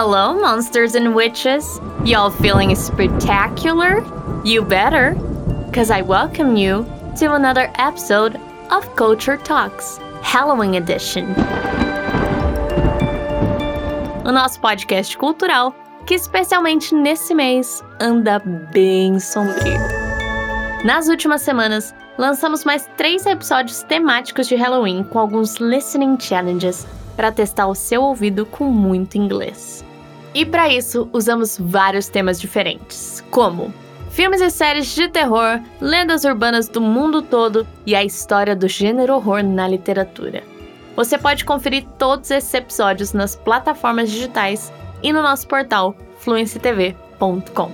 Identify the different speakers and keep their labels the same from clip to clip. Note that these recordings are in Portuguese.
Speaker 1: Hello, monsters and witches. Y'all feeling spectacular? You better, because I welcome you to another episode of Culture Talks, Halloween Edition. O nosso podcast cultural que, especialmente nesse mês, anda bem sombrio. Nas últimas semanas, lançamos mais três episódios temáticos de Halloween com alguns listening challenges para testar o seu ouvido com muito inglês. E para isso, usamos vários temas diferentes, como filmes e séries de terror, lendas urbanas do mundo todo e a história do gênero horror na literatura. Você pode conferir todos esses episódios nas plataformas digitais e no nosso portal fluencytv.com.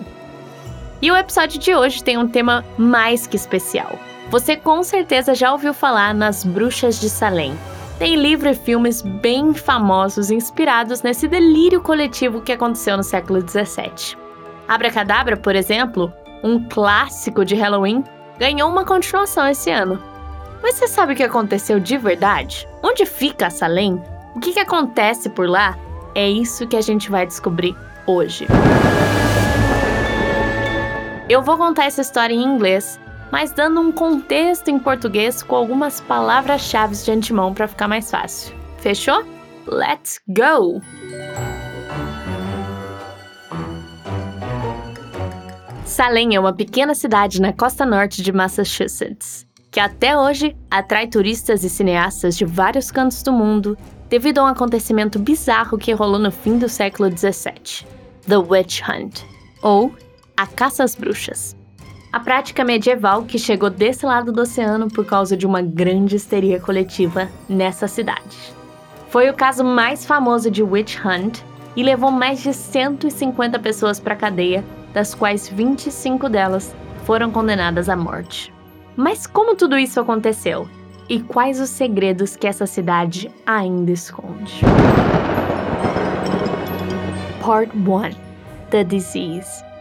Speaker 1: E o episódio de hoje tem um tema mais que especial. Você com certeza já ouviu falar nas Bruxas de Salem, tem livro e filmes bem famosos inspirados nesse delírio coletivo que aconteceu no século XVII. Abracadabra, por exemplo, um clássico de Halloween, ganhou uma continuação esse ano. Mas você sabe o que aconteceu de verdade? Onde fica Salem? O que, que acontece por lá? É isso que a gente vai descobrir hoje. Eu vou contar essa história em inglês mas dando um contexto em português com algumas palavras-chave de antemão para ficar mais fácil. Fechou? Let's go! Salem é uma pequena cidade na costa norte de Massachusetts, que até hoje atrai turistas e cineastas de vários cantos do mundo devido a um acontecimento bizarro que rolou no fim do século 17, The Witch Hunt, ou a caça às bruxas a prática medieval que chegou desse lado do oceano por causa de uma grande histeria coletiva nessa cidade. Foi o caso mais famoso de Witch Hunt e levou mais de 150 pessoas para a cadeia, das quais 25 delas foram condenadas à morte. Mas como tudo isso aconteceu? E quais os segredos que essa cidade ainda esconde? Part 1 The Disease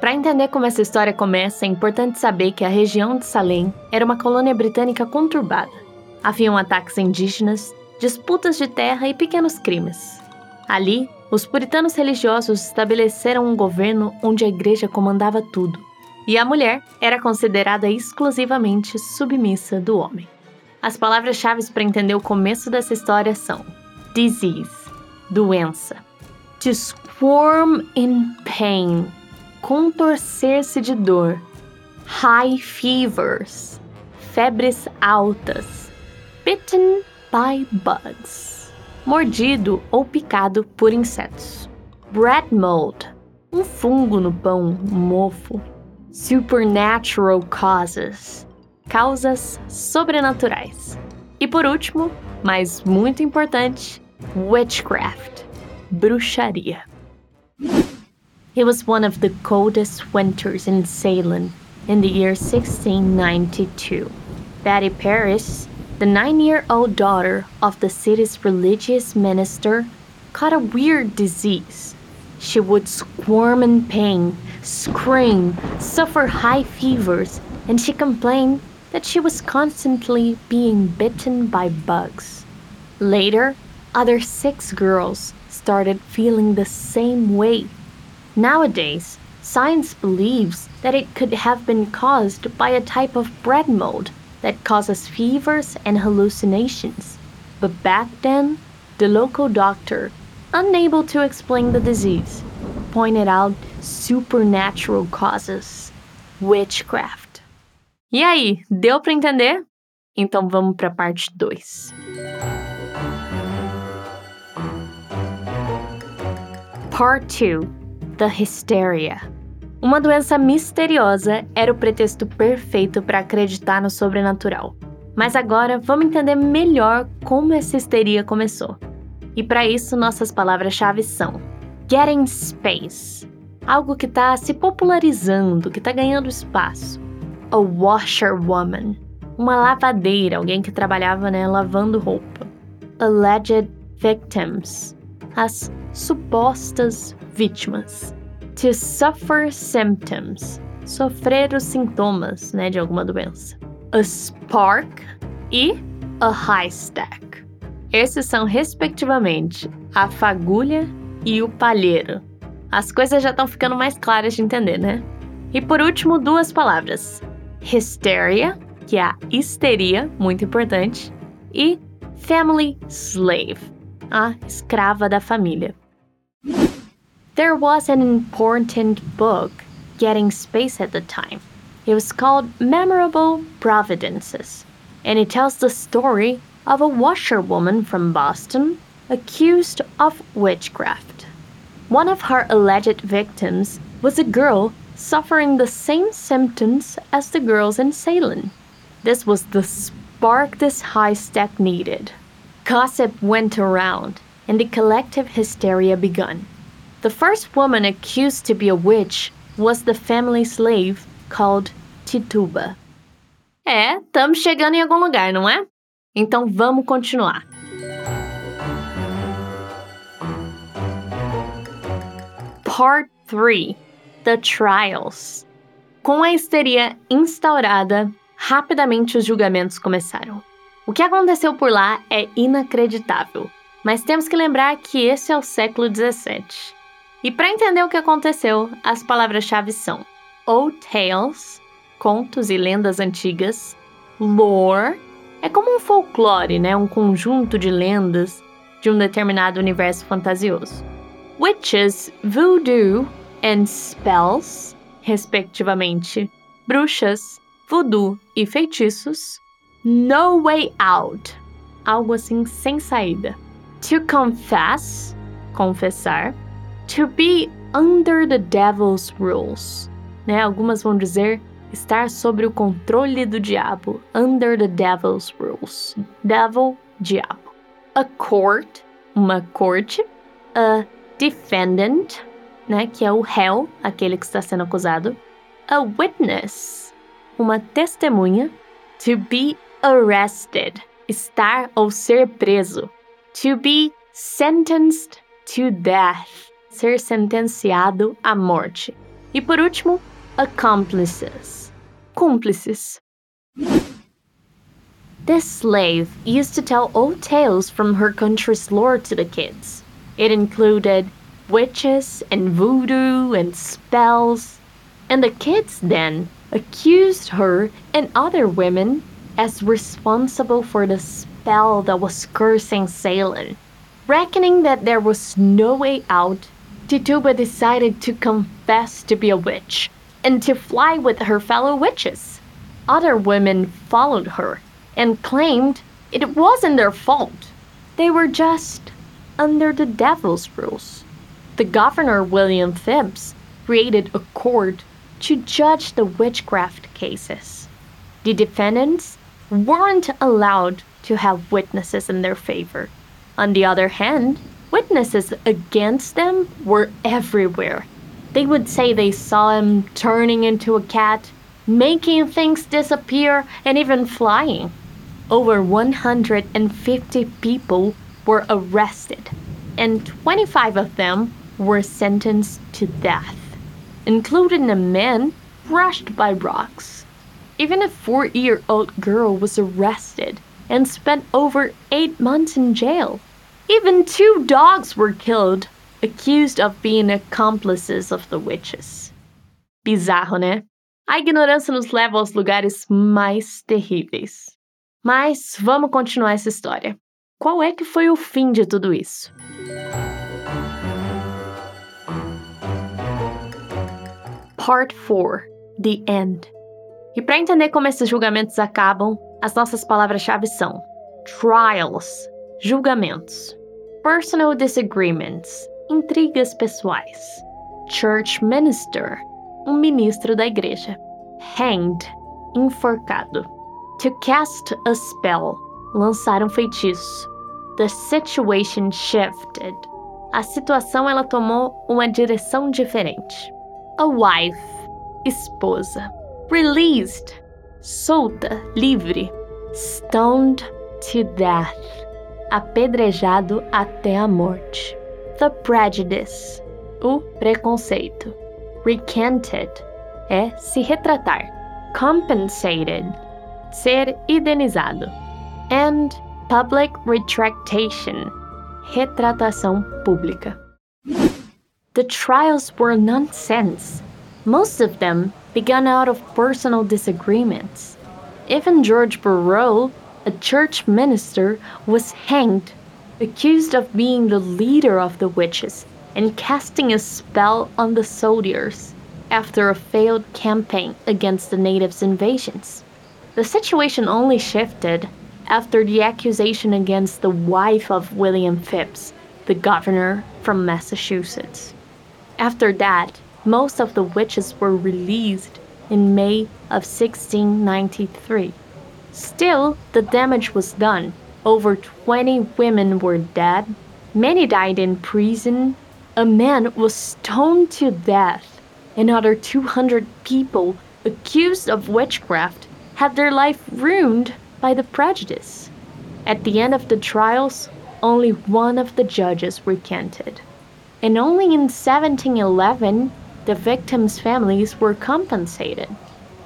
Speaker 1: para entender como essa história começa, é importante saber que a região de Salem era uma colônia britânica conturbada. Haviam ataques indígenas, disputas de terra e pequenos crimes. Ali, os puritanos religiosos estabeleceram um governo onde a igreja comandava tudo, e a mulher era considerada exclusivamente submissa do homem. As palavras-chave para entender o começo dessa história são disease, doença, to squirm in pain, contorcer-se de dor, high fevers, febres altas, bitten by bugs, mordido ou picado por insetos, bread mold, um fungo no pão, mofo, supernatural causes, causas sobrenaturais. E por último, mas muito importante, witchcraft, bruxaria. It was one of the coldest winters in Salem in the year 1692. Betty Paris, the nine year old daughter of the city's religious minister, caught a weird disease. She would squirm in pain, scream, suffer high fevers, and she complained that she was constantly being bitten by bugs. Later, other six girls started feeling the same way Nowadays, science believes that it could have been caused by a type of bread mold that causes fevers and hallucinations. But back then, the local doctor, unable to explain the disease, pointed out supernatural causes, witchcraft. E aí, deu para entender? Então vamos para parte 2. Part 2 The Hysteria. Uma doença misteriosa era o pretexto perfeito para acreditar no sobrenatural. Mas agora vamos entender melhor como essa histeria começou. E para isso, nossas palavras-chave são Getting Space algo que está se popularizando, que está ganhando espaço. A washerwoman, uma lavadeira, alguém que trabalhava né, lavando roupa. Alleged victims, as supostas vítimas. To suffer symptoms, sofrer os sintomas né, de alguma doença. A spark e a high stack. Esses são, respectivamente, a fagulha e o palheiro. As coisas já estão ficando mais claras de entender, né? E por último, duas palavras: hysteria, que é a histeria, muito importante, e family slave, a escrava da família. There was an important book getting space at the time. It was called Memorable Providences, and it tells the story of a washerwoman from Boston accused of witchcraft. One of her alleged victims was a girl suffering the same symptoms as the girls in Salem. This was the spark this high step needed. Gossip went around, and the collective hysteria begun. The first woman accused to be a witch was the family slave called Tituba. É, estamos chegando em algum lugar, não é? Então vamos continuar. Part 3 The Trials. Com a histeria instaurada, rapidamente os julgamentos começaram. O que aconteceu por lá é inacreditável, mas temos que lembrar que esse é o século 17. E para entender o que aconteceu, as palavras-chave são old tales, contos e lendas antigas, lore, é como um folclore, né, um conjunto de lendas de um determinado universo fantasioso. Witches, voodoo and spells, respectivamente, bruxas, voodoo e feitiços. No way out, algo assim sem saída. To confess, confessar. To be under the devil's rules, né? Algumas vão dizer estar sob o controle do diabo, under the devil's rules. Devil, diabo. A court, uma corte. A defendant, né, que é o réu, aquele que está sendo acusado. A witness, uma testemunha. To be arrested, estar ou ser preso. To be sentenced to death, ser sentenciado à morte. E por último, accomplices, cúmplices. This slave used to tell old tales from her country's lore to the kids. It included witches and voodoo and spells. And the kids then accused her and other women as responsible for the spell that was cursing Salem. Reckoning that there was no way out, Tituba decided to confess to be a witch and to fly with her fellow witches. Other women followed her and claimed it wasn't their fault. They were just under the devil's rules. The governor, William Phibbs, created a court to judge the witchcraft cases. The defendants weren't allowed to have witnesses in their favor. On the other hand, witnesses against them were everywhere. They would say they saw him turning into a cat, making things disappear, and even flying. Over 150 people were arrested, and 25 of them were sentenced to death, including a man crushed by rocks. Even a four year old girl was arrested and spent over eight months in jail. Even two dogs were killed, accused of being accomplices of the witches. Bizarro, né? A ignorância nos leva aos lugares mais terríveis. Mas vamos continuar essa história. Qual é que foi o fim de tudo isso? Part 4 The End. E para entender como esses julgamentos acabam, as nossas palavras-chave são trials, julgamentos, personal disagreements, intrigas pessoais, church minister, um ministro da igreja, hanged, enforcado, to cast a spell, lançar um feitiço. The situation shifted. A situação ela tomou uma direção diferente. A wife, esposa. Released, solta, livre. Stoned to death, apedrejado até a morte. The prejudice, o preconceito. Recanted, é se retratar. Compensated, ser indenizado. And public retractation, retratação pública. The trials were nonsense. Most of them began out of personal disagreements. Even George Burrow, a church minister, was hanged, accused of being the leader of the witches and casting a spell on the soldiers after a failed campaign against the natives' invasions. The situation only shifted after the accusation against the wife of William Phips, the governor from Massachusetts. After that, most of the witches were released in May of 1693. Still, the damage was done. Over 20 women were dead, many died in prison, a man was stoned to death, Another 200 people accused of witchcraft had their life ruined by the prejudice. At the end of the trials, only one of the judges recanted. And only in 1711, the victims' families were compensated.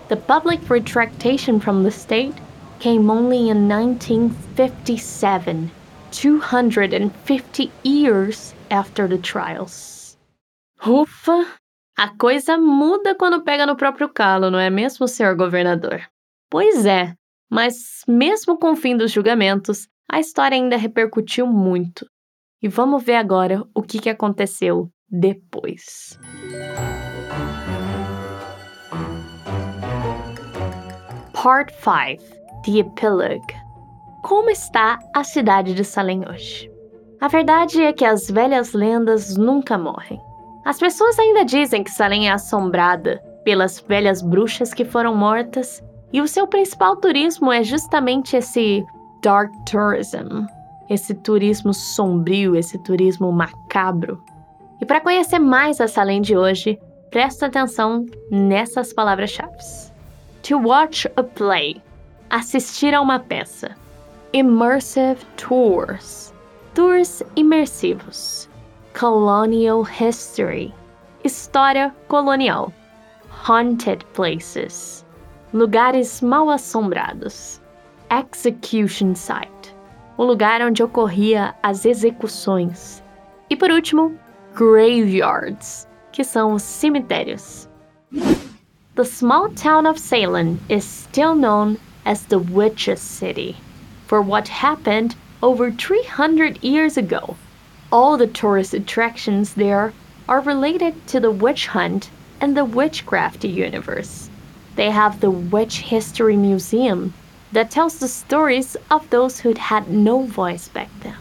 Speaker 1: The public retractation from the state came only in 1957, 250 years after the trials. Ufa! A coisa muda quando pega no próprio calo, não é mesmo, senhor governador? Pois é, mas mesmo com o fim dos julgamentos, a história ainda repercutiu muito. E vamos ver agora o que aconteceu depois. Part 5 The Epilogue Como está a cidade de Salem hoje? A verdade é que as velhas lendas nunca morrem. As pessoas ainda dizem que Salem é assombrada pelas velhas bruxas que foram mortas, e o seu principal turismo é justamente esse dark tourism, esse turismo sombrio, esse turismo macabro. E para conhecer mais a Salem de hoje, presta atenção nessas palavras-chave. To watch a play, assistir a uma peça. Immersive tours, tours imersivos. Colonial History. História colonial. Haunted Places. Lugares mal assombrados. Execution Site. O lugar onde ocorria as execuções. E por último, Graveyards, que são os cemitérios. The small town of Salem is still known as the Witches' City for what happened over 300 years ago all the tourist attractions there are related to the witch hunt and the witchcraft universe. They have the Witch History Museum that tells the stories of those who had no voice back then.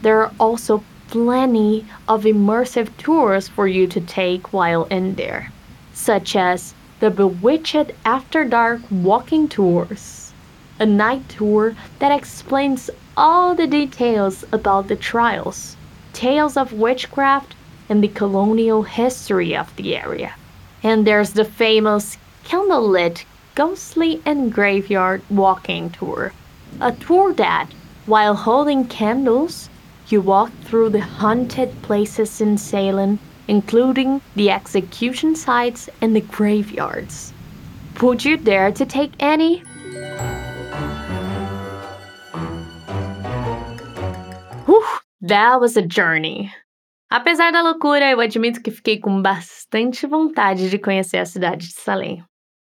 Speaker 1: There are also plenty of immersive tours for you to take while in there, such as the Bewitched After Dark walking tours, a night tour that explains all the details about the trials tales of witchcraft and the colonial history of the area. And there's the famous candlelit ghostly and graveyard walking tour, a tour that, while holding candles, you walk through the haunted places in Salem, including the execution sites and the graveyards. Would you dare to take any? Whew, That was a journey. Apesar da loucura, eu admito que fiquei com bastante vontade de conhecer a cidade de Salem.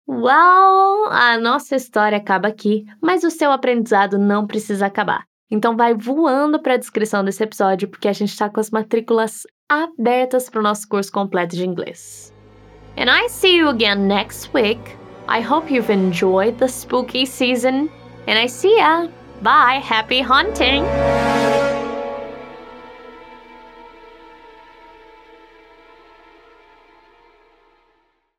Speaker 1: Well, a nossa história acaba aqui, mas o seu aprendizado não precisa acabar. Então vai voando para a descrição desse episódio, porque a gente está com as matrículas abertas para o nosso curso completo de inglês. And I see you again next week. I hope you've enjoyed the spooky season. And I see ya. Bye. Happy hunting.